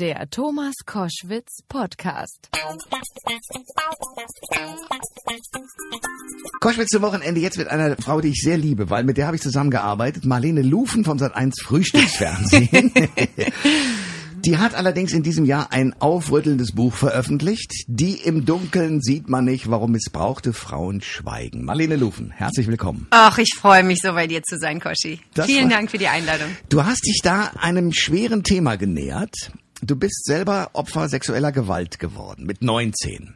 Der Thomas Koschwitz Podcast. Koschwitz zum Wochenende jetzt mit einer Frau, die ich sehr liebe, weil mit der habe ich zusammengearbeitet. Marlene Lufen von Sat1 Frühstücksfernsehen. Die hat allerdings in diesem Jahr ein aufrüttelndes Buch veröffentlicht. Die im Dunkeln sieht man nicht, warum missbrauchte Frauen schweigen. Marlene Lufen, herzlich willkommen. Ach, ich freue mich so bei dir zu sein, Koschi. Das Vielen war- Dank für die Einladung. Du hast dich da einem schweren Thema genähert. Du bist selber Opfer sexueller Gewalt geworden, mit 19.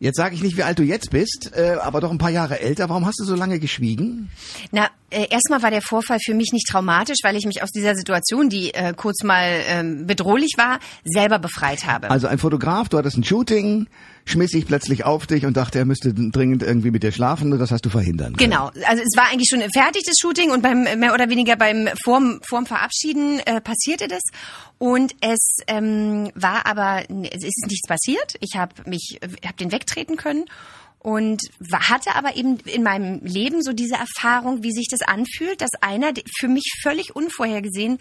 Jetzt sage ich nicht, wie alt du jetzt bist, äh, aber doch ein paar Jahre älter. Warum hast du so lange geschwiegen? Na, äh, erstmal war der Vorfall für mich nicht traumatisch, weil ich mich aus dieser Situation, die äh, kurz mal ähm, bedrohlich war, selber befreit habe. Also ein Fotograf, du hattest ein Shooting, schmiss sich plötzlich auf dich und dachte, er müsste dringend irgendwie mit dir schlafen und das hast du verhindern können. Genau, also es war eigentlich schon fertig das Shooting und beim mehr oder weniger beim vorm, vorm Verabschieden äh, passierte das und es ähm, war aber es ist nichts passiert. Ich habe mich habe den wegtreten können und hatte aber eben in meinem Leben so diese Erfahrung, wie sich das anfühlt, dass einer für mich völlig unvorhergesehen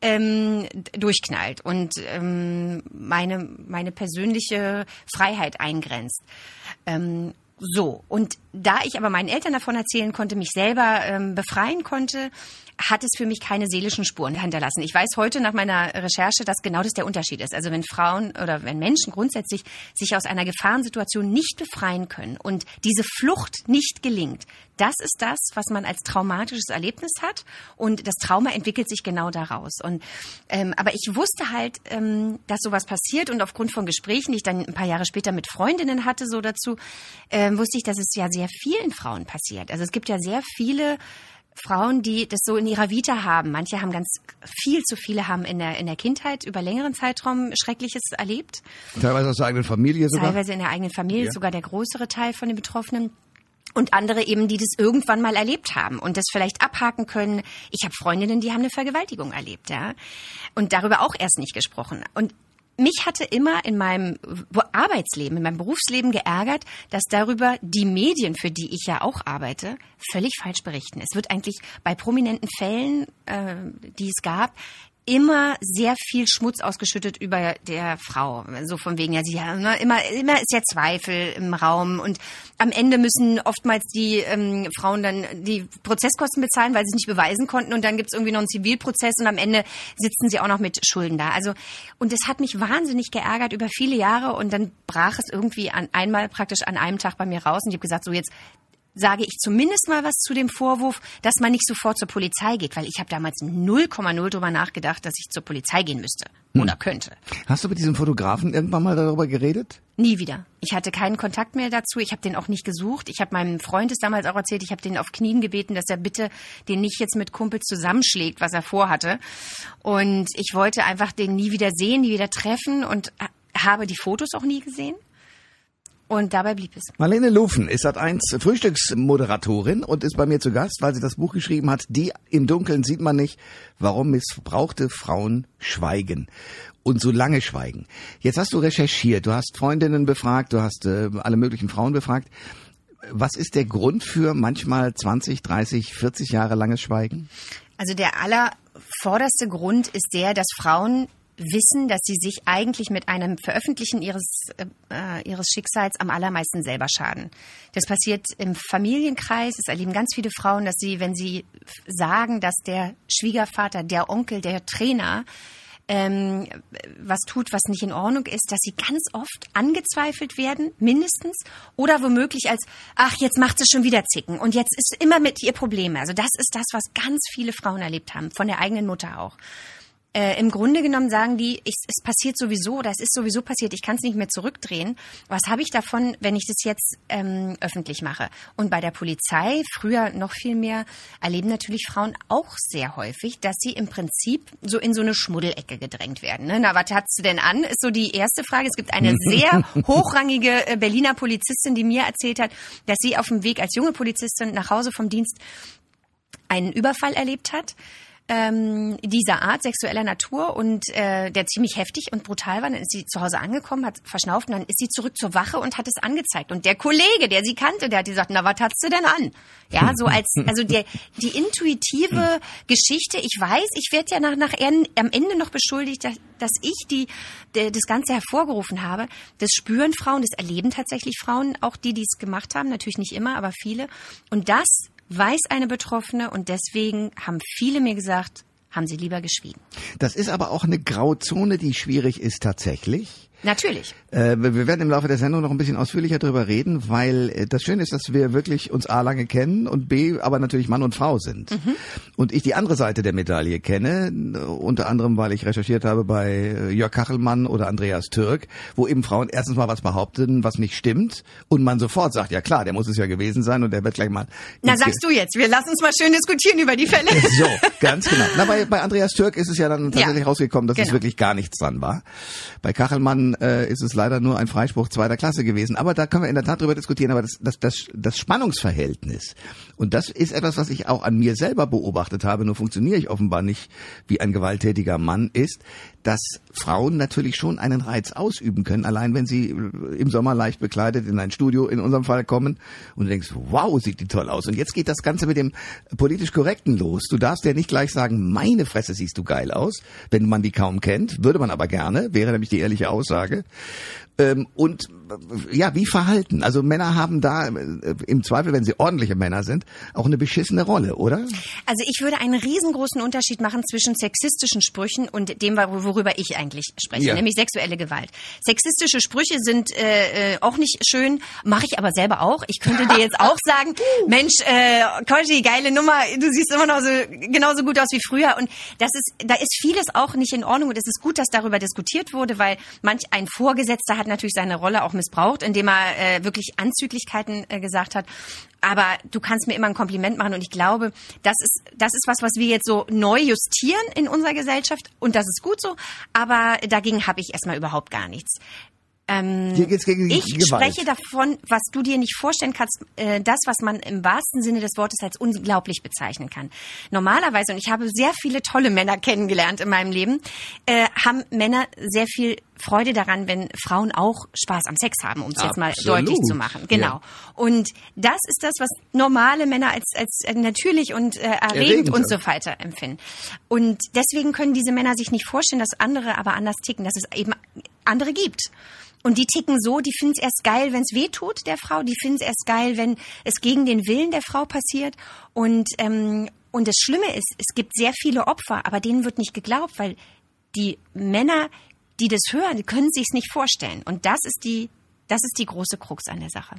ähm, durchknallt und ähm, meine meine persönliche Freiheit eingrenzt. Ähm, so, und da ich aber meinen Eltern davon erzählen konnte, mich selber ähm, befreien konnte, hat es für mich keine seelischen Spuren hinterlassen. Ich weiß heute nach meiner Recherche, dass genau das der Unterschied ist. Also wenn Frauen oder wenn Menschen grundsätzlich sich aus einer Gefahrensituation nicht befreien können und diese Flucht nicht gelingt, das ist das, was man als traumatisches Erlebnis hat und das Trauma entwickelt sich genau daraus. Und ähm, aber ich wusste halt, ähm, dass sowas passiert und aufgrund von Gesprächen, die ich dann ein paar Jahre später mit Freundinnen hatte, so dazu, ähm, wusste ich, dass es ja sehr vielen Frauen passiert. Also es gibt ja sehr viele Frauen, die das so in ihrer Vita haben. Manche haben ganz viel zu viele haben in der in der Kindheit über längeren Zeitraum Schreckliches erlebt Teilweise aus der eigenen Familie sogar. teilweise in der eigenen Familie, Ja. sogar der größere Teil von den Betroffenen. Und andere eben, die das irgendwann mal erlebt haben und das vielleicht abhaken können. Ich habe Freundinnen, die haben eine Vergewaltigung erlebt, ja. Und darüber auch erst nicht gesprochen. Und mich hatte immer in meinem Arbeitsleben, in meinem Berufsleben geärgert, dass darüber die Medien, für die ich ja auch arbeite, völlig falsch berichten. Es wird eigentlich bei prominenten Fällen, äh, die es gab, immer sehr viel Schmutz ausgeschüttet über der Frau. So von wegen, ja, sie ne, immer, immer ist ja Zweifel im Raum und am Ende müssen oftmals die ähm, Frauen dann die Prozesskosten bezahlen, weil sie es nicht beweisen konnten und dann gibt's irgendwie noch einen Zivilprozess und am Ende sitzen sie auch noch mit Schulden da. Also und das hat mich wahnsinnig geärgert über viele Jahre und dann brach es irgendwie an einmal praktisch an einem Tag bei mir raus und ich habe gesagt, so jetzt sage ich zumindest mal was zu dem Vorwurf, dass man nicht sofort zur Polizei geht, weil ich habe damals 0,0 drüber nachgedacht, dass ich zur Polizei gehen müsste oder könnte. Hast du mit diesem Fotografen irgendwann mal darüber geredet? Nie wieder. Ich hatte keinen Kontakt mehr dazu. Ich habe den auch nicht gesucht. Ich habe meinem Freund es damals auch erzählt. Ich habe den auf Knien gebeten, dass er bitte den nicht jetzt mit Kumpel zusammenschlägt, was er vorhatte. Und ich wollte einfach den nie wieder sehen, nie wieder treffen und habe die Fotos auch nie gesehen. Und dabei blieb es. Marlene Lufen ist seit eins Frühstücksmoderatorin und ist bei mir zu Gast, weil sie das Buch geschrieben hat, Die im Dunkeln sieht man nicht, warum missbrauchte Frauen schweigen und so lange schweigen. Jetzt hast du recherchiert, du hast Freundinnen befragt, du hast äh, alle möglichen Frauen befragt. Was ist der Grund für manchmal 20, 30, 40 Jahre langes Schweigen? Also der allervorderste Grund ist der, dass Frauen wissen, dass sie sich eigentlich mit einem Veröffentlichen ihres, äh, ihres Schicksals am allermeisten selber schaden. Das passiert im Familienkreis. Es erleben ganz viele Frauen, dass sie, wenn sie sagen, dass der Schwiegervater, der Onkel, der Trainer ähm, was tut, was nicht in Ordnung ist, dass sie ganz oft angezweifelt werden, mindestens, oder womöglich als, ach, jetzt macht sie schon wieder Zicken und jetzt ist immer mit ihr Probleme. Also das ist das, was ganz viele Frauen erlebt haben, von der eigenen Mutter auch. Äh, Im Grunde genommen sagen die, ich, es passiert sowieso oder es ist sowieso passiert, ich kann es nicht mehr zurückdrehen. Was habe ich davon, wenn ich das jetzt ähm, öffentlich mache? Und bei der Polizei, früher noch viel mehr, erleben natürlich Frauen auch sehr häufig, dass sie im Prinzip so in so eine Schmuddelecke gedrängt werden. Ne? Na, was hatst du denn an? Ist so die erste Frage. Es gibt eine sehr hochrangige äh, Berliner Polizistin, die mir erzählt hat, dass sie auf dem Weg als junge Polizistin nach Hause vom Dienst einen Überfall erlebt hat ähm, dieser Art, sexueller Natur und äh, der ziemlich heftig und brutal war. Dann ist sie zu Hause angekommen, hat verschnauft und dann ist sie zurück zur Wache und hat es angezeigt. Und der Kollege, der sie kannte, der hat gesagt, na, was hast du denn an? Ja, so als, also der, die intuitive Geschichte, ich weiß, ich werde ja nach, nach am Ende noch beschuldigt, dass, dass ich die, der, das Ganze hervorgerufen habe. Das spüren Frauen, das erleben tatsächlich Frauen, auch die, die es gemacht haben, natürlich nicht immer, aber viele. Und das weiß eine Betroffene und deswegen haben viele mir gesagt, haben sie lieber geschwiegen. Das ist aber auch eine Grauzone, die schwierig ist tatsächlich. Natürlich. Äh, wir werden im Laufe der Sendung noch ein bisschen ausführlicher darüber reden, weil äh, das Schöne ist, dass wir wirklich uns A lange kennen und B aber natürlich Mann und Frau sind. Mhm. Und ich die andere Seite der Medaille kenne, unter anderem, weil ich recherchiert habe bei äh, Jörg Kachelmann oder Andreas Türk, wo eben Frauen erstens mal was behaupten, was nicht stimmt und man sofort sagt, ja klar, der muss es ja gewesen sein und der wird gleich mal... Na sagst du jetzt, wir lassen uns mal schön diskutieren über die Fälle. So, ganz genau. Na, bei, bei Andreas Türk ist es ja dann tatsächlich ja. rausgekommen, dass genau. es wirklich gar nichts dran war. Bei Kachelmann äh, ist es leider nur ein Freispruch zweiter Klasse gewesen. Aber da können wir in der Tat drüber diskutieren. Aber das, das, das, das Spannungsverhältnis, und das ist etwas, was ich auch an mir selber beobachtet habe, nur funktioniere ich offenbar nicht wie ein gewalttätiger Mann, ist, dass Frauen natürlich schon einen Reiz ausüben können, allein wenn sie im Sommer leicht bekleidet in ein Studio in unserem Fall kommen und du denkst, wow, sieht die toll aus. Und jetzt geht das Ganze mit dem politisch Korrekten los. Du darfst ja nicht gleich sagen, meine Fresse siehst du geil aus, wenn man die kaum kennt, würde man aber gerne, wäre nämlich die ehrliche Aussage. Ähm, und ja, wie verhalten? Also Männer haben da äh, im Zweifel, wenn sie ordentliche Männer sind, auch eine beschissene Rolle, oder? Also ich würde einen riesengroßen Unterschied machen zwischen sexistischen Sprüchen und dem, worüber ich eigentlich spreche, ja. nämlich sexuelle Gewalt. Sexistische Sprüche sind äh, äh, auch nicht schön, mache ich aber selber auch. Ich könnte dir jetzt auch sagen, Mensch, äh, Koji, geile Nummer, du siehst immer noch so genauso gut aus wie früher. Und das ist, da ist vieles auch nicht in Ordnung und es ist gut, dass darüber diskutiert wurde, weil manch ein Vorgesetzter hat natürlich seine Rolle auch missbraucht, indem er äh, wirklich Anzüglichkeiten äh, gesagt hat. Aber du kannst mir immer ein Kompliment machen und ich glaube, das ist, das ist was, was wir jetzt so neu justieren in unserer Gesellschaft und das ist gut so. Aber dagegen habe ich erstmal überhaupt gar nichts. Ähm, ich Gewalt. spreche davon, was du dir nicht vorstellen kannst, äh, das, was man im wahrsten Sinne des Wortes als unglaublich bezeichnen kann. Normalerweise, und ich habe sehr viele tolle Männer kennengelernt in meinem Leben, äh, haben Männer sehr viel Freude daran, wenn Frauen auch Spaß am Sex haben, um es jetzt mal deutlich zu machen. Genau. Ja. Und das ist das, was normale Männer als, als natürlich und äh, erregend, erregend und so weiter empfinden. Und deswegen können diese Männer sich nicht vorstellen, dass andere aber anders ticken, dass es eben andere gibt. Und die ticken so, die finden es erst geil, wenn es weh tut der Frau, die finden es erst geil, wenn es gegen den Willen der Frau passiert. Und, ähm, und das Schlimme ist, es gibt sehr viele Opfer, aber denen wird nicht geglaubt, weil die Männer, die das hören, können sich es nicht vorstellen. Und das ist die, das ist die große Krux an der Sache.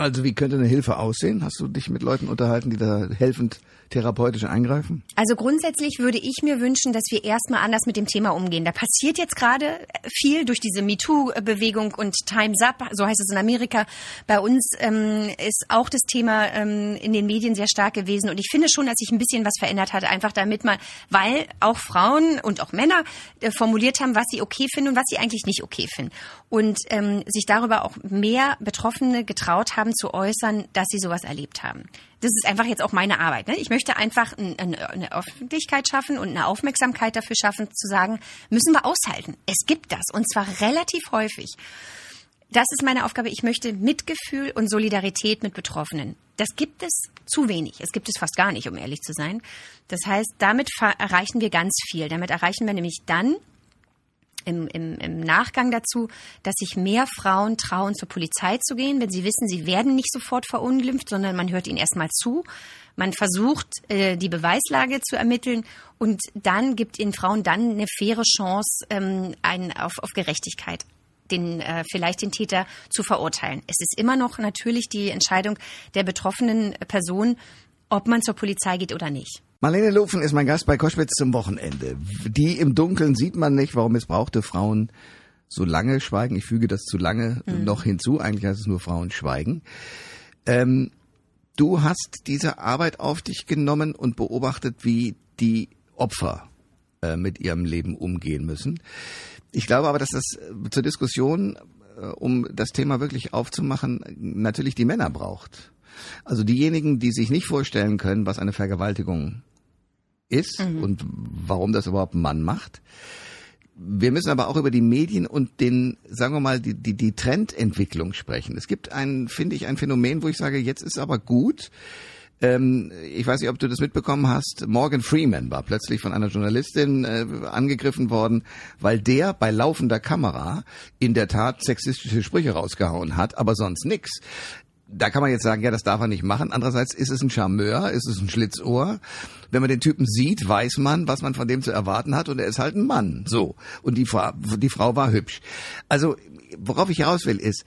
Also wie könnte eine Hilfe aussehen? Hast du dich mit Leuten unterhalten, die da helfend therapeutisch eingreifen? Also grundsätzlich würde ich mir wünschen, dass wir erstmal anders mit dem Thema umgehen. Da passiert jetzt gerade viel durch diese MeToo-Bewegung und Time's Up, so heißt es in Amerika. Bei uns ähm, ist auch das Thema ähm, in den Medien sehr stark gewesen und ich finde schon, dass sich ein bisschen was verändert hat, einfach damit mal, weil auch Frauen und auch Männer äh, formuliert haben, was sie okay finden und was sie eigentlich nicht okay finden. Und ähm, sich darüber auch mehr Betroffene getraut haben zu äußern, dass sie sowas erlebt haben das ist einfach jetzt auch meine Arbeit. Ne? Ich möchte einfach eine Öffentlichkeit schaffen und eine Aufmerksamkeit dafür schaffen, zu sagen, müssen wir aushalten. Es gibt das und zwar relativ häufig. Das ist meine Aufgabe. Ich möchte Mitgefühl und Solidarität mit Betroffenen. Das gibt es zu wenig. Es gibt es fast gar nicht, um ehrlich zu sein. Das heißt, damit erreichen wir ganz viel. Damit erreichen wir nämlich dann im, im, im Nachgang dazu, dass sich mehr Frauen trauen, zur Polizei zu gehen, wenn sie wissen, sie werden nicht sofort verunglimpft, sondern man hört ihnen erstmal zu. Man versucht, äh, die Beweislage zu ermitteln und dann gibt ihnen Frauen dann eine faire Chance ähm, ein, auf, auf Gerechtigkeit den äh, vielleicht den Täter zu verurteilen. Es ist immer noch natürlich die Entscheidung der betroffenen Person, ob man zur Polizei geht oder nicht. Marlene Lufen ist mein Gast bei Koschwitz zum Wochenende. Die im Dunkeln sieht man nicht, warum missbrauchte Frauen so lange schweigen. Ich füge das zu lange mhm. noch hinzu. Eigentlich heißt es nur Frauen schweigen. Ähm, du hast diese Arbeit auf dich genommen und beobachtet, wie die Opfer äh, mit ihrem Leben umgehen müssen. Ich glaube aber, dass das äh, zur Diskussion, äh, um das Thema wirklich aufzumachen, natürlich die Männer braucht. Also diejenigen, die sich nicht vorstellen können, was eine Vergewaltigung ist und warum das überhaupt ein Mann macht. Wir müssen aber auch über die Medien und den, sagen wir mal, die, die, die Trendentwicklung sprechen. Es gibt ein, finde ich, ein Phänomen, wo ich sage, jetzt ist aber gut. Ähm, ich weiß nicht, ob du das mitbekommen hast. Morgan Freeman war plötzlich von einer Journalistin äh, angegriffen worden, weil der bei laufender Kamera in der Tat sexistische Sprüche rausgehauen hat, aber sonst nix da kann man jetzt sagen, ja, das darf er nicht machen. Andererseits ist es ein Charmeur, ist es ein Schlitzohr. Wenn man den Typen sieht, weiß man, was man von dem zu erwarten hat und er ist halt ein Mann. So. Und die Frau, die Frau war hübsch. Also, worauf ich heraus will, ist,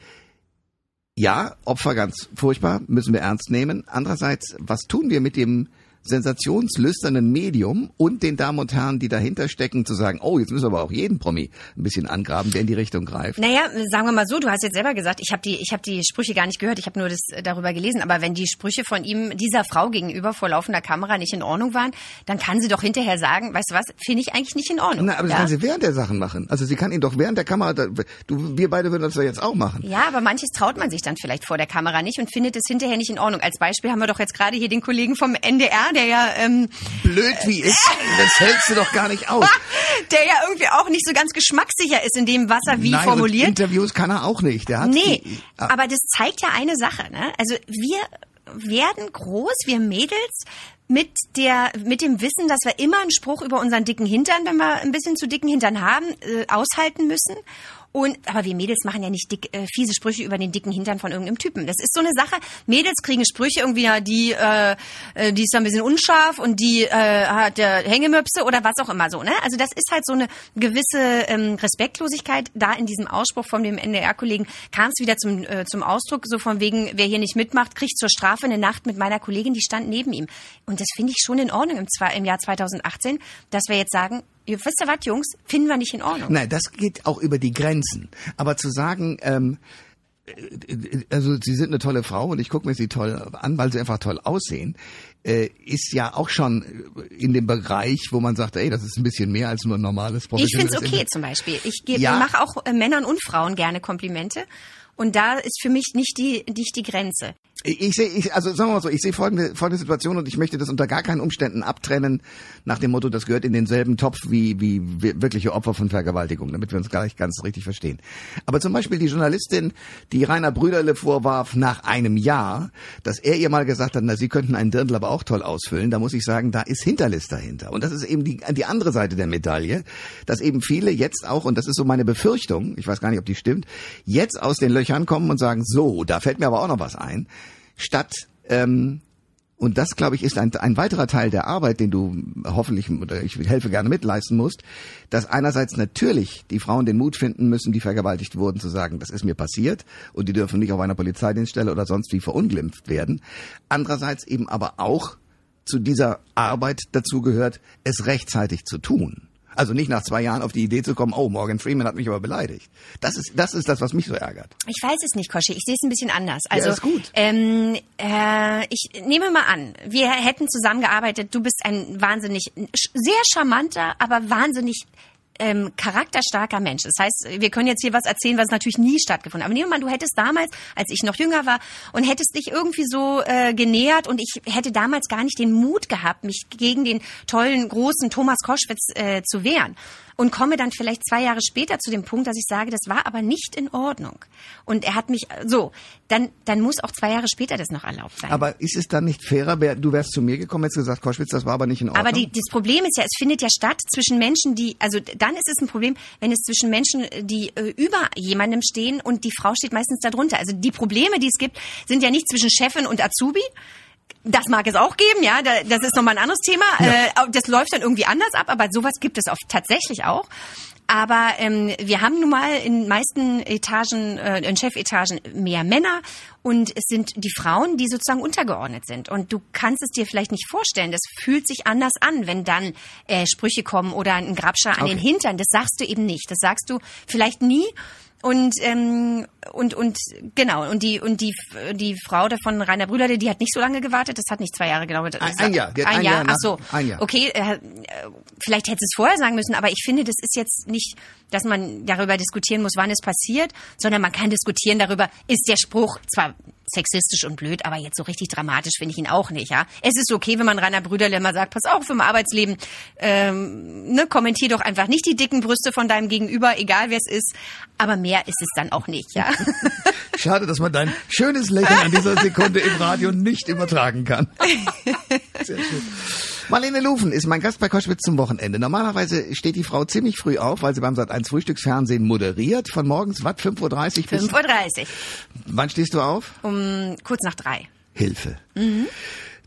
ja, Opfer ganz furchtbar, müssen wir ernst nehmen. Andererseits, was tun wir mit dem sensationslüsternen Medium und den Damen und Herren, die dahinter stecken, zu sagen, oh, jetzt müssen wir aber auch jeden Promi ein bisschen angraben, der in die Richtung greift. Naja, sagen wir mal so, du hast jetzt selber gesagt, ich habe die, ich hab die Sprüche gar nicht gehört, ich habe nur das äh, darüber gelesen, aber wenn die Sprüche von ihm dieser Frau gegenüber vor laufender Kamera nicht in Ordnung waren, dann kann sie doch hinterher sagen, weißt du was, finde ich eigentlich nicht in Ordnung. Na, aber das ja? kann sie während der Sachen machen. Also sie kann ihn doch während der Kamera, du, wir beide würden das doch jetzt auch machen. Ja, aber manches traut man sich dann vielleicht vor der Kamera nicht und findet es hinterher nicht in Ordnung. Als Beispiel haben wir doch jetzt gerade hier den Kollegen vom NDR, der ja, ähm, Blöd wie ist, das hältst du doch gar nicht aus. der ja irgendwie auch nicht so ganz geschmackssicher ist in dem, was er wie Nein, formuliert. Interviews kann er auch nicht. Der hat Nee, die, ah, aber das zeigt ja eine Sache. Ne? Also wir werden groß, wir Mädels, mit der mit dem Wissen, dass wir immer einen Spruch über unseren dicken Hintern, wenn wir ein bisschen zu dicken Hintern haben, äh, aushalten müssen. Und aber wir Mädels machen ja nicht dick, äh, fiese Sprüche über den dicken Hintern von irgendeinem Typen. Das ist so eine Sache. Mädels kriegen Sprüche irgendwie, die äh, äh, die ist da ein bisschen unscharf und die äh, hat äh, Hängemöpse oder was auch immer so. Ne? Also das ist halt so eine gewisse ähm, Respektlosigkeit. Da in diesem Ausspruch von dem NDR-Kollegen kam es wieder zum äh, zum Ausdruck, so von wegen, wer hier nicht mitmacht, kriegt zur Strafe eine Nacht mit meiner Kollegin, die stand neben ihm. Und das finde ich schon in Ordnung im, im Jahr 2018, dass wir jetzt sagen, wisst ihr was, Jungs, finden wir nicht in Ordnung. Nein, das geht auch über die Grenzen. Aber zu sagen, ähm, äh, also sie sind eine tolle Frau und ich gucke mir sie toll an, weil sie einfach toll aussehen, äh, ist ja auch schon in dem Bereich, wo man sagt, ey, das ist ein bisschen mehr als nur ein normales Ich finde professionelles es okay zum Beispiel. Ich Ja. mache auch äh, Männern und Frauen gerne Komplimente. Und da ist für mich nicht die, nicht die Grenze. Ich sehe, ich, also sagen wir mal so, ich sehe folgende, folgende Situation und ich möchte das unter gar keinen Umständen abtrennen, nach dem Motto, das gehört in denselben Topf wie, wie wir- wirkliche Opfer von Vergewaltigung, damit wir uns gleich ganz richtig verstehen. Aber zum Beispiel die Journalistin, die Rainer Brüderle vorwarf nach einem Jahr, dass er ihr mal gesagt hat, na, Sie könnten einen Dirndl aber auch toll ausfüllen, da muss ich sagen, da ist Hinterlist dahinter. Und das ist eben die, die andere Seite der Medaille, dass eben viele jetzt auch, und das ist so meine Befürchtung, ich weiß gar nicht, ob die stimmt, jetzt aus den Löchern kommen und sagen, so, da fällt mir aber auch noch was ein, statt ähm, und das, glaube ich, ist ein, ein weiterer Teil der Arbeit, den du hoffentlich, oder ich helfe gerne mitleisten musst, dass einerseits natürlich die Frauen den Mut finden müssen, die vergewaltigt wurden, zu sagen, das ist mir passiert und die dürfen nicht auf einer Polizeidienststelle oder sonst wie verunglimpft werden. Andererseits eben aber auch zu dieser Arbeit dazu gehört, es rechtzeitig zu tun. Also nicht nach zwei Jahren auf die Idee zu kommen, oh, Morgan Freeman hat mich aber beleidigt. Das ist, das ist das, was mich so ärgert. Ich weiß es nicht, Kosche. Ich sehe es ein bisschen anders. Also, ist gut. Ähm, äh, ich nehme mal an, wir hätten zusammengearbeitet. Du bist ein wahnsinnig, sehr charmanter, aber wahnsinnig ähm, charakterstarker Mensch. Das heißt, wir können jetzt hier was erzählen, was natürlich nie stattgefunden hat. Aber nehmen wir mal, du hättest damals, als ich noch jünger war, und hättest dich irgendwie so äh, genähert und ich hätte damals gar nicht den Mut gehabt, mich gegen den tollen, großen Thomas Koschwitz äh, zu wehren. Und komme dann vielleicht zwei Jahre später zu dem Punkt, dass ich sage, das war aber nicht in Ordnung. Und er hat mich, so, dann, dann muss auch zwei Jahre später das noch erlaubt sein. Aber ist es dann nicht fairer, du wärst zu mir gekommen, hättest gesagt, Koschwitz, das war aber nicht in Ordnung? Aber die, das Problem ist ja, es findet ja statt zwischen Menschen, die, also dann ist es ein Problem, wenn es zwischen Menschen, die äh, über jemandem stehen und die Frau steht meistens darunter. Also die Probleme, die es gibt, sind ja nicht zwischen Chefin und Azubi. Das mag es auch geben, ja, da- das ist nochmal ein anderes Thema. Äh, das läuft dann irgendwie anders ab, aber sowas gibt es oft tatsächlich auch. Aber ähm, wir haben nun mal in meisten Etagen, äh, in Chefetagen mehr Männer und es sind die Frauen, die sozusagen untergeordnet sind. Und du kannst es dir vielleicht nicht vorstellen. Das fühlt sich anders an, wenn dann äh, Sprüche kommen oder ein Grabscher an den Okay. Hintern. Das sagst du eben nicht. Das sagst du vielleicht nie. Und ähm, und und genau und die und die die Frau davon Rainer Brüder, die hat nicht so lange gewartet. Das hat nicht zwei Jahre gedauert. Ein- ein Jahr. Ein, ein Jahr. Jahr nach- Ach so. ein Jahr. Okay, äh, vielleicht hätte es vorher sagen müssen, aber ich finde, das ist jetzt nicht, dass man darüber diskutieren muss, wann es passiert, sondern man kann diskutieren darüber, ist der Spruch zwar sexistisch und blöd, aber jetzt so richtig dramatisch finde ich ihn auch nicht, ja. Es ist okay, wenn man Rainer Brüderle mal sagt, pass auf, im Arbeitsleben, ähm, ne, kommentier doch einfach nicht die dicken Brüste von deinem Gegenüber, egal wer es ist, aber mehr ist es dann auch nicht, ja. Schade, dass man dein schönes Lächeln an dieser Sekunde im Radio nicht übertragen kann. Sehr schön. Marlene Lufen ist mein Gast bei Koschwitz zum Wochenende. Normalerweise steht die Frau ziemlich früh auf, weil sie beim Sat1 Frühstücksfernsehen moderiert. Von morgens, was, 5.30 Uhr bis... 5.30 Uhr. Wann stehst du auf? Um kurz nach drei. Hilfe. Mhm.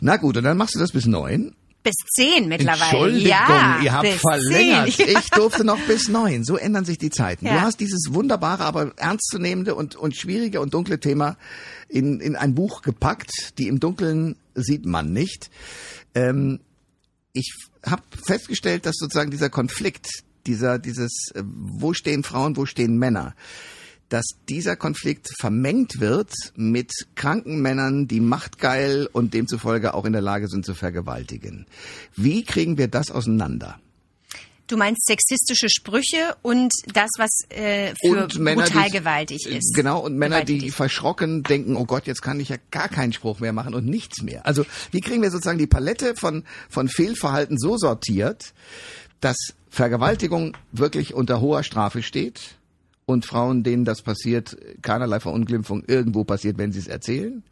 Na gut, und dann machst du das bis neun. Bis zehn mittlerweile. Entschuldigung, ja, ihr habt verlängert. Zehn. Ich durfte noch bis neun. So ändern sich die Zeiten. Du Ja. hast dieses wunderbare, aber ernstzunehmende und, und schwierige und dunkle Thema in, in ein Buch gepackt. Die im Dunkeln sieht man nicht. Ähm, ich habe festgestellt, dass sozusagen dieser Konflikt, dieser, dieses, äh, wo stehen Frauen, wo stehen Männer, dass dieser Konflikt vermengt wird mit kranken Männern, die machtgeil und demzufolge auch in der Lage sind zu vergewaltigen. Wie kriegen wir das auseinander? Du meinst sexistische Sprüche und das, was äh, für und Männer, brutal die, gewaltig ist. Genau, und Männer, die Gewalttätig. verschrocken denken, oh Gott, jetzt kann ich ja gar keinen Spruch mehr machen und nichts mehr. Also wie kriegen wir sozusagen die Palette von, von Fehlverhalten so sortiert, dass Vergewaltigung wirklich unter hoher Strafe steht und Frauen, denen das passiert, keinerlei Verunglimpfung irgendwo passiert, wenn sie es erzählen?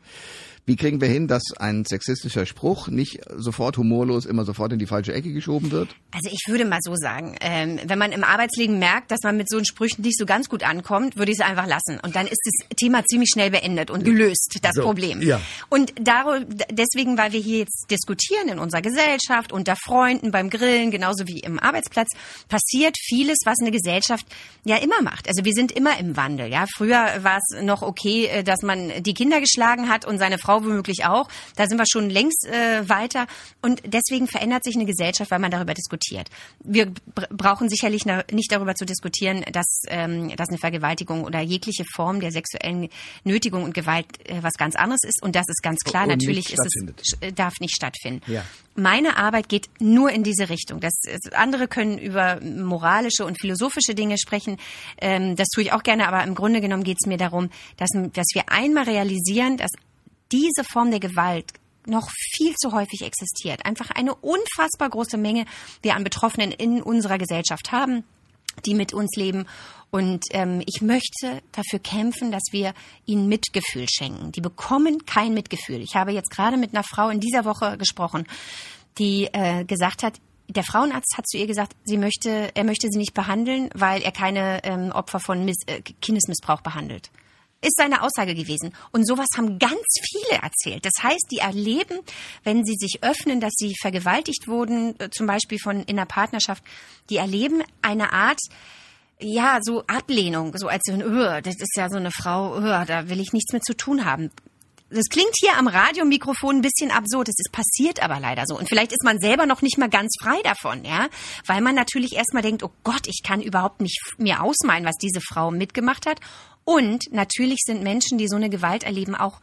Wie kriegen wir hin, dass ein sexistischer Spruch nicht sofort humorlos immer sofort in die falsche Ecke geschoben wird? Also ich würde mal so sagen, ähm, wenn man im Arbeitsleben merkt, dass man mit so Sprüchen nicht so ganz gut ankommt, würde ich es einfach lassen. Und dann ist das Thema ziemlich schnell beendet und gelöst, das So, Problem. ja. Und daru- deswegen, weil wir hier jetzt diskutieren in unserer Gesellschaft, unter Freunden, beim Grillen, genauso wie im Arbeitsplatz, passiert vieles, was eine Gesellschaft ja immer macht. Also wir sind immer im Wandel. Ja, Früher war es noch okay, äh, dass man die Kinder geschlagen hat und seine Frau womöglich auch. Da sind wir schon längst äh, weiter. Und deswegen verändert sich eine Gesellschaft, weil man darüber diskutiert. Wir br- brauchen sicherlich nicht darüber zu diskutieren, dass, ähm, dass eine Vergewaltigung oder jegliche Form der sexuellen Nötigung und Gewalt äh, was ganz anderes ist. Und das ist ganz klar. Und Natürlich ist es sch- darf nicht stattfinden. Ja. Meine Arbeit geht nur in diese Richtung. Das, andere können über moralische und philosophische Dinge sprechen. Ähm, das tue ich auch gerne, aber im Grunde genommen geht es mir darum, dass, dass wir einmal realisieren, dass diese Form der Gewalt noch viel zu häufig existiert. Einfach eine unfassbar große Menge wir an Betroffenen in unserer Gesellschaft haben die mit uns leben. Und ähm, ich möchte dafür kämpfen, dass wir ihnen Mitgefühl schenken. Die bekommen kein Mitgefühl. Ich habe jetzt gerade mit einer Frau in dieser Woche gesprochen, die äh, gesagt hat, der Frauenarzt hat zu ihr gesagt, sie möchte, er möchte sie nicht behandeln, weil er keine ähm, Opfer von Miss, äh, Kindesmissbrauch behandelt. Ist seine Aussage gewesen. Und sowas haben ganz viele erzählt. Das heißt, die erleben, wenn sie sich öffnen, dass sie vergewaltigt wurden, äh, zum Beispiel von in einer Partnerschaft, die erleben eine Art, ja, so Ablehnung, so als so ein, "Ugh, das ist ja so eine Frau, ugh, da will ich nichts mit zu tun haben. Das klingt hier am Radiomikrofon ein bisschen absurd. Es ist passiert aber leider so. Und vielleicht ist man selber noch nicht mal ganz frei davon, ja. Weil man natürlich erstmal denkt, oh Gott, ich kann überhaupt nicht mir ausmalen, was diese Frau mitgemacht hat. Und natürlich sind Menschen, die so eine Gewalt erleben, auch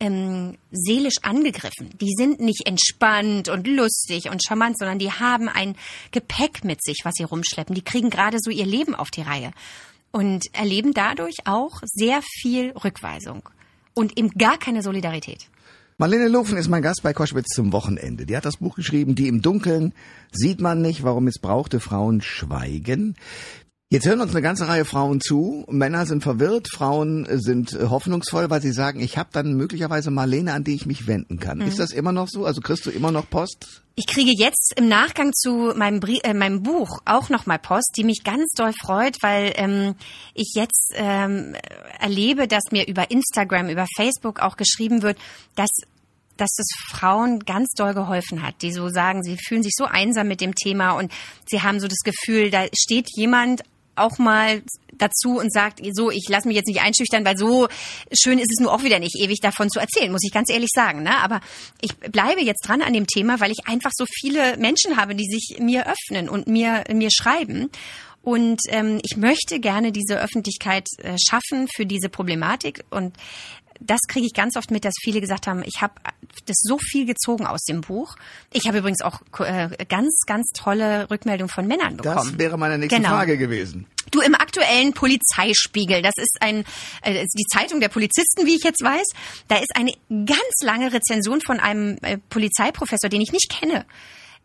ähm, seelisch angegriffen. Die sind nicht entspannt und lustig und charmant, sondern die haben ein Gepäck mit sich, was sie rumschleppen. Die kriegen gerade so ihr Leben auf die Reihe und erleben dadurch auch sehr viel Rückweisung und eben gar keine Solidarität. Marlene Lufen ist mein Gast bei Koschwitz zum Wochenende. Die hat das Buch geschrieben, Die im Dunkeln sieht man nicht, warum missbrauchte Frauen schweigen. Jetzt hören uns eine ganze Reihe Frauen zu. Männer sind verwirrt, Frauen sind äh, hoffnungsvoll, weil sie sagen, ich habe dann möglicherweise Marlene, an die ich mich wenden kann. Ist das immer noch so? Also kriegst du immer noch Post? Ich kriege jetzt im Nachgang zu meinem, Brie äh, meinem Buch auch nochmal Post, die mich ganz doll freut, weil ähm, ich jetzt ähm, erlebe, dass mir über Instagram, über Facebook auch geschrieben wird, dass dass das Frauen ganz doll geholfen hat, die so sagen, sie fühlen sich so einsam mit dem Thema und sie haben so das Gefühl, da steht jemand auch mal dazu und sagt, so, ich lasse mich jetzt nicht einschüchtern, weil so schön ist es nur auch wieder nicht, ewig davon zu erzählen, muss ich ganz ehrlich sagen. Ne? Aber ich bleibe jetzt dran an dem Thema, weil ich einfach so viele Menschen habe, die sich mir öffnen und mir, mir schreiben. Und ähm, ich möchte gerne diese Öffentlichkeit äh, schaffen für diese Problematik. Und das kriege ich ganz oft mit, dass viele gesagt haben, ich habe das so viel gezogen aus dem Buch. Ich habe übrigens auch äh, ganz, ganz tolle Rückmeldungen von Männern bekommen. Das wäre meine nächste Genau. Frage gewesen. Du im aktuellen Polizeispiegel, das ist ein äh, die Zeitung der Polizisten, wie ich jetzt weiß. Da ist eine ganz lange Rezension von einem äh, Polizeiprofessor, den ich nicht kenne.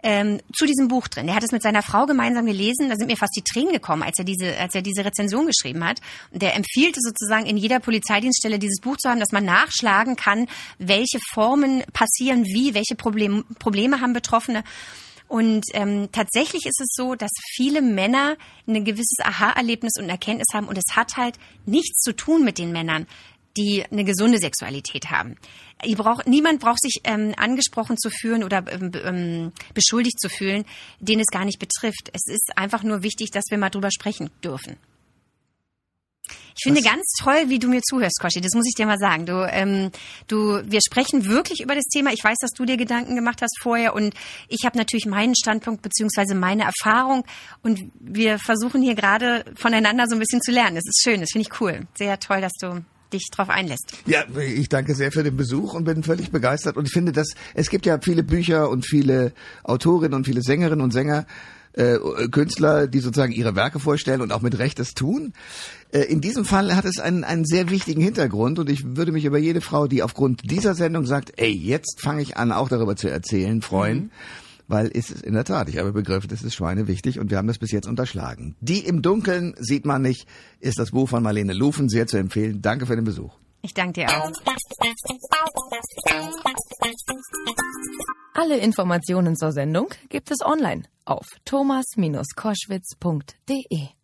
Ähm, zu diesem Buch drin. Der hat es mit seiner Frau gemeinsam gelesen. Da sind mir fast die Tränen gekommen, als er diese, als er diese Rezension geschrieben hat. Und der empfielte sozusagen in jeder Polizeidienststelle dieses Buch zu haben, dass man nachschlagen kann, welche Formen passieren, wie, welche Problem, Probleme haben Betroffene. Und ähm, tatsächlich ist es so, dass viele Männer ein gewisses Aha-Erlebnis und Erkenntnis haben und es hat halt nichts zu tun mit den Männern, die eine gesunde Sexualität haben. Ihr braucht, niemand braucht sich ähm, angesprochen zu fühlen oder ähm, ähm, beschuldigt zu fühlen, den es gar nicht betrifft. Es ist einfach nur wichtig, dass wir mal drüber sprechen dürfen. Ich finde Was- ganz toll, wie du mir zuhörst, Koshi. Das muss ich dir mal sagen. Du, ähm, du, wir sprechen wirklich über das Thema. Ich weiß, dass du dir Gedanken gemacht hast vorher und ich habe natürlich meinen Standpunkt beziehungsweise meine Erfahrung und wir versuchen hier gerade voneinander so ein bisschen zu lernen. Das ist schön, das finde ich cool. Sehr toll, dass du dich drauf einlässt. Ja, ich danke sehr für den Besuch und bin völlig begeistert. Und ich finde, dass es gibt ja viele Bücher und viele Autorinnen und viele Sängerinnen und Sänger, äh, Künstler, die sozusagen ihre Werke vorstellen und auch mit Recht das tun. Äh, in diesem Fall hat es einen, einen sehr wichtigen Hintergrund und ich würde mich über jede Frau, die aufgrund dieser Sendung sagt, ey, jetzt fange ich an, auch darüber zu erzählen, freuen. Weil es ist in der Tat, ich habe begriffen, das ist Schweine wichtig und wir haben das bis jetzt unterschlagen. Die im Dunkeln sieht man nicht, ist das Buch von Marlene Lufen sehr zu empfehlen. Danke für den Besuch. Ich danke dir auch. Alle Informationen zur Sendung gibt es online auf thomas-koschwitz.de.